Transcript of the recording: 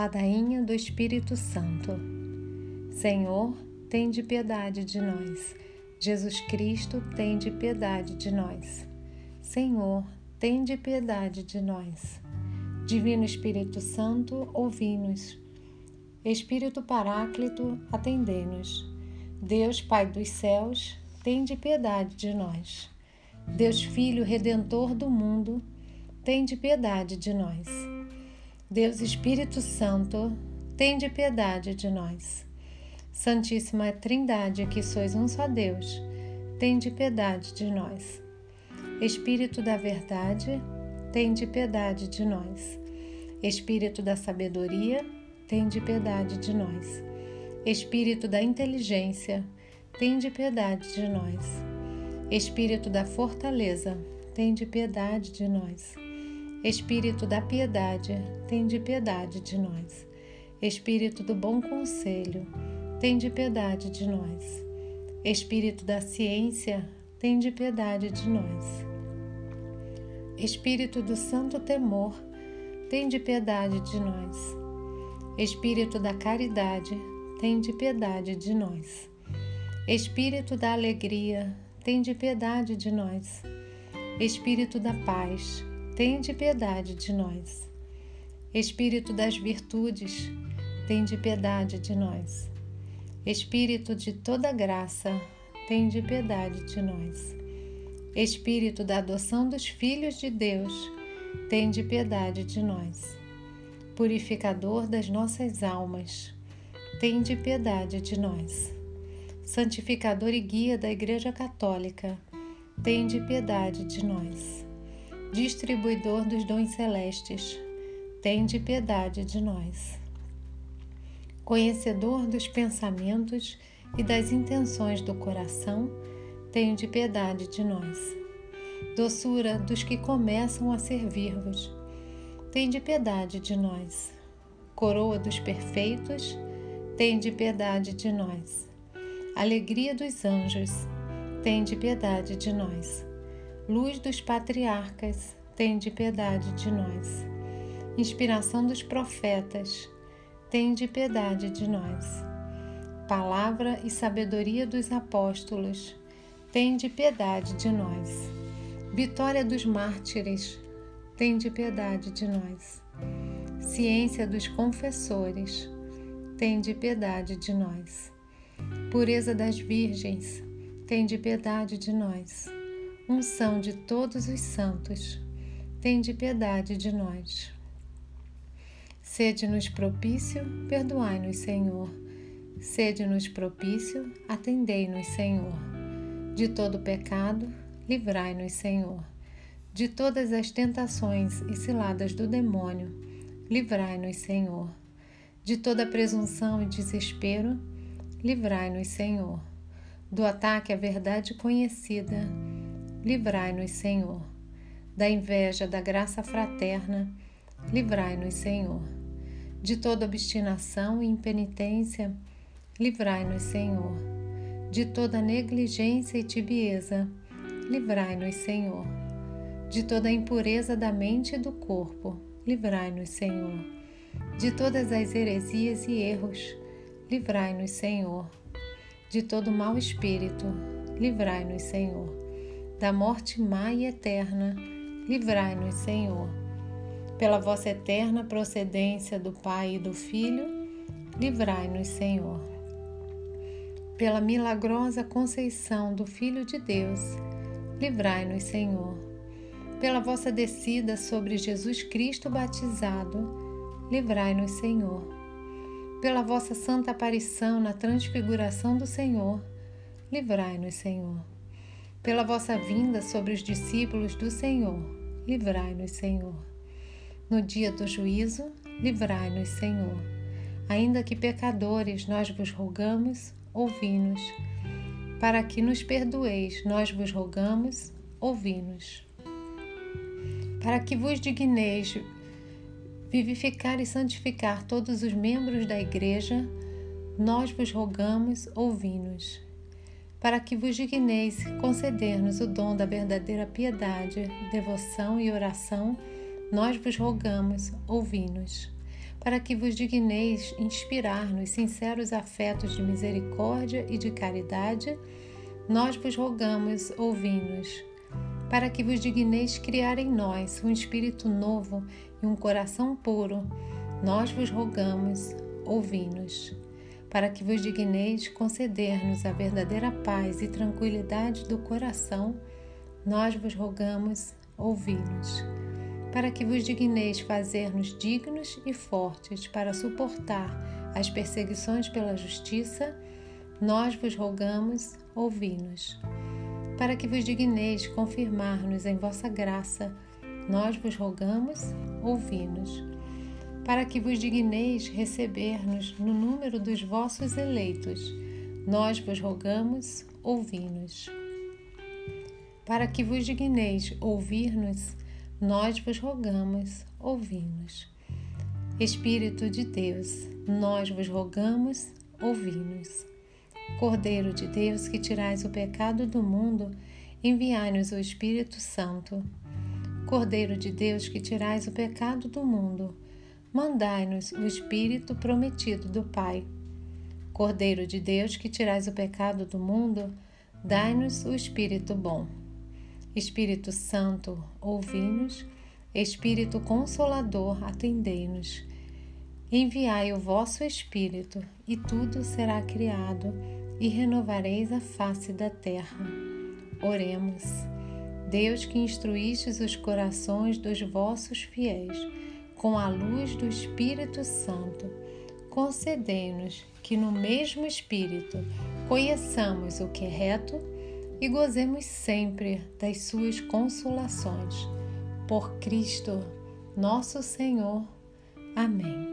Ladainha do Espírito Santo. Senhor, tem de piedade de nós. Jesus Cristo, tem de piedade de nós. Senhor, tem de piedade de nós. Divino Espírito Santo, ouvi-nos. Espírito Paráclito, atendei-nos. Deus Pai dos céus, tem de piedade de nós. Deus Filho Redentor do mundo, tem de piedade de nós. Deus Espírito Santo, tem de piedade de nós. Santíssima Trindade, que sois um só Deus, tem de piedade de nós. Espírito da verdade, tem de piedade de nós. Espírito da sabedoria, tem de piedade de nós. Espírito da inteligência, tem de piedade de nós. Espírito da fortaleza, tem de piedade de nós. Espírito da piedade, tem de piedade de nós. Espírito do bom conselho, tem de piedade de nós. Espírito da ciência, tem de piedade de nós. Espírito do santo temor, tem de piedade de nós. Espírito da caridade, tem de piedade de nós. Espírito da alegria, tem de piedade de nós. Espírito da paz, tem de piedade de nós. Espírito das virtudes, tem de piedade de nós. Espírito de toda graça, tem de piedade de nós. Espírito da adoção dos filhos de Deus, tem de piedade de nós. Purificador das nossas almas, tem de piedade de nós. Santificador e guia da Igreja Católica, tem de piedade de nós. Distribuidor dos dons celestes, tem de piedade de nós. Conhecedor dos pensamentos e das intenções do coração, tem de piedade de nós. Doçura dos que começam a servir-vos, tem de piedade de nós. Coroa dos perfeitos, tem de piedade de nós. Alegria dos anjos, tem de piedade de nós. Luz dos patriarcas, tem de piedade de nós. Inspiração dos profetas, tem de piedade de nós. Palavra e sabedoria dos apóstolos, tem de piedade de nós. Vitória dos mártires, tem de piedade de nós. Ciência dos confessores, tem de piedade de nós. Pureza das virgens, tem de piedade de nós. Unção de todos os santos, tem de piedade de nós. Sede-nos propício, perdoai-nos, Senhor. Sede-nos propício, atendei-nos, Senhor. De todo pecado, livrai-nos, Senhor. De todas as tentações e ciladas do demônio, livrai-nos, Senhor. De toda presunção e desespero, livrai-nos, Senhor. Do ataque à verdade conhecida, livrai-nos, Senhor. Da inveja da graça fraterna, livrai-nos, Senhor de toda obstinação e impenitência, livrai-nos, Senhor. De toda negligência e tibieza, livrai-nos, Senhor. De toda impureza da mente e do corpo, livrai-nos, Senhor. De todas as heresias e erros, livrai-nos, Senhor. De todo mau espírito, livrai-nos, Senhor. Da morte má e eterna, livrai-nos, Senhor pela vossa eterna procedência do Pai e do Filho, livrai-nos, Senhor. Pela milagrosa conceição do Filho de Deus, livrai-nos, Senhor. Pela vossa descida sobre Jesus Cristo batizado, livrai-nos, Senhor. Pela vossa santa aparição na transfiguração do Senhor, livrai-nos, Senhor. Pela vossa vinda sobre os discípulos do Senhor, livrai-nos, Senhor no dia do juízo, livrai-nos, Senhor. Ainda que pecadores, nós vos rogamos, ouvi-nos. Para que nos perdoeis, nós vos rogamos, ouvi-nos. Para que vos digneis vivificar e santificar todos os membros da Igreja, nós vos rogamos, ouvi-nos. Para que vos digneis conceder-nos o dom da verdadeira piedade, devoção e oração, nós vos rogamos, ouvi-nos. para que vos digneis inspirar-nos sinceros afetos de misericórdia e de caridade, nós vos rogamos, ouvi-nos. Para que vos digneis criar em nós um espírito novo e um coração puro, nós vos rogamos, ouvi-nos. Para que vos digneis conceder-nos a verdadeira paz e tranquilidade do coração, nós vos rogamos, ouvi-nos para que vos digneis fazer-nos dignos e fortes para suportar as perseguições pela justiça, nós vos rogamos, ouvi-nos. Para que vos digneis confirmar-nos em vossa graça, nós vos rogamos, ouvi-nos. Para que vos digneis receber-nos no número dos vossos eleitos, nós vos rogamos, ouvi-nos. Para que vos digneis ouvir-nos, nós vos rogamos, ouvimos. Espírito de Deus, nós vos rogamos, ouvimos. Cordeiro de Deus, que tirais o pecado do mundo, enviai-nos o Espírito Santo. Cordeiro de Deus, que tirais o pecado do mundo, mandai-nos o Espírito prometido do Pai. Cordeiro de Deus, que tirais o pecado do mundo, dai-nos o Espírito bom. Espírito Santo, ouvi-nos. Espírito Consolador, atendei-nos. Enviai o vosso Espírito, e tudo será criado, e renovareis a face da terra. Oremos. Deus que instruístes os corações dos vossos fiéis com a luz do Espírito Santo, concedei-nos que no mesmo Espírito conheçamos o que é reto e gozemos sempre das suas consolações. Por Cristo, nosso Senhor. Amém.